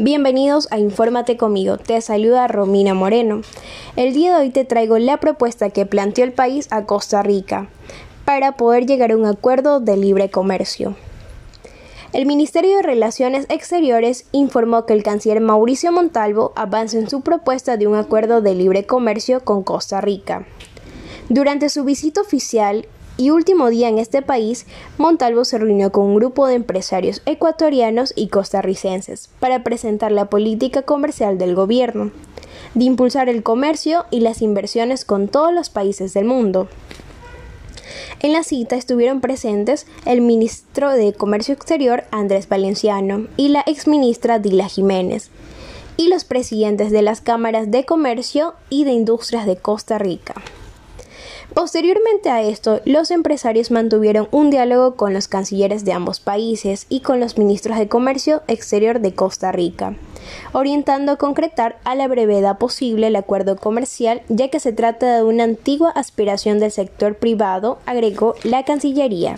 Bienvenidos a Infórmate conmigo, te saluda Romina Moreno. El día de hoy te traigo la propuesta que planteó el país a Costa Rica para poder llegar a un acuerdo de libre comercio. El Ministerio de Relaciones Exteriores informó que el canciller Mauricio Montalvo avanza en su propuesta de un acuerdo de libre comercio con Costa Rica. Durante su visita oficial, y último día en este país, Montalvo se reunió con un grupo de empresarios ecuatorianos y costarricenses para presentar la política comercial del gobierno, de impulsar el comercio y las inversiones con todos los países del mundo. En la cita estuvieron presentes el ministro de Comercio Exterior Andrés Valenciano y la exministra Dila Jiménez, y los presidentes de las cámaras de comercio y de industrias de Costa Rica. Posteriormente a esto, los empresarios mantuvieron un diálogo con los cancilleres de ambos países y con los ministros de Comercio Exterior de Costa Rica, orientando a concretar a la brevedad posible el acuerdo comercial, ya que se trata de una antigua aspiración del sector privado, agregó la Cancillería.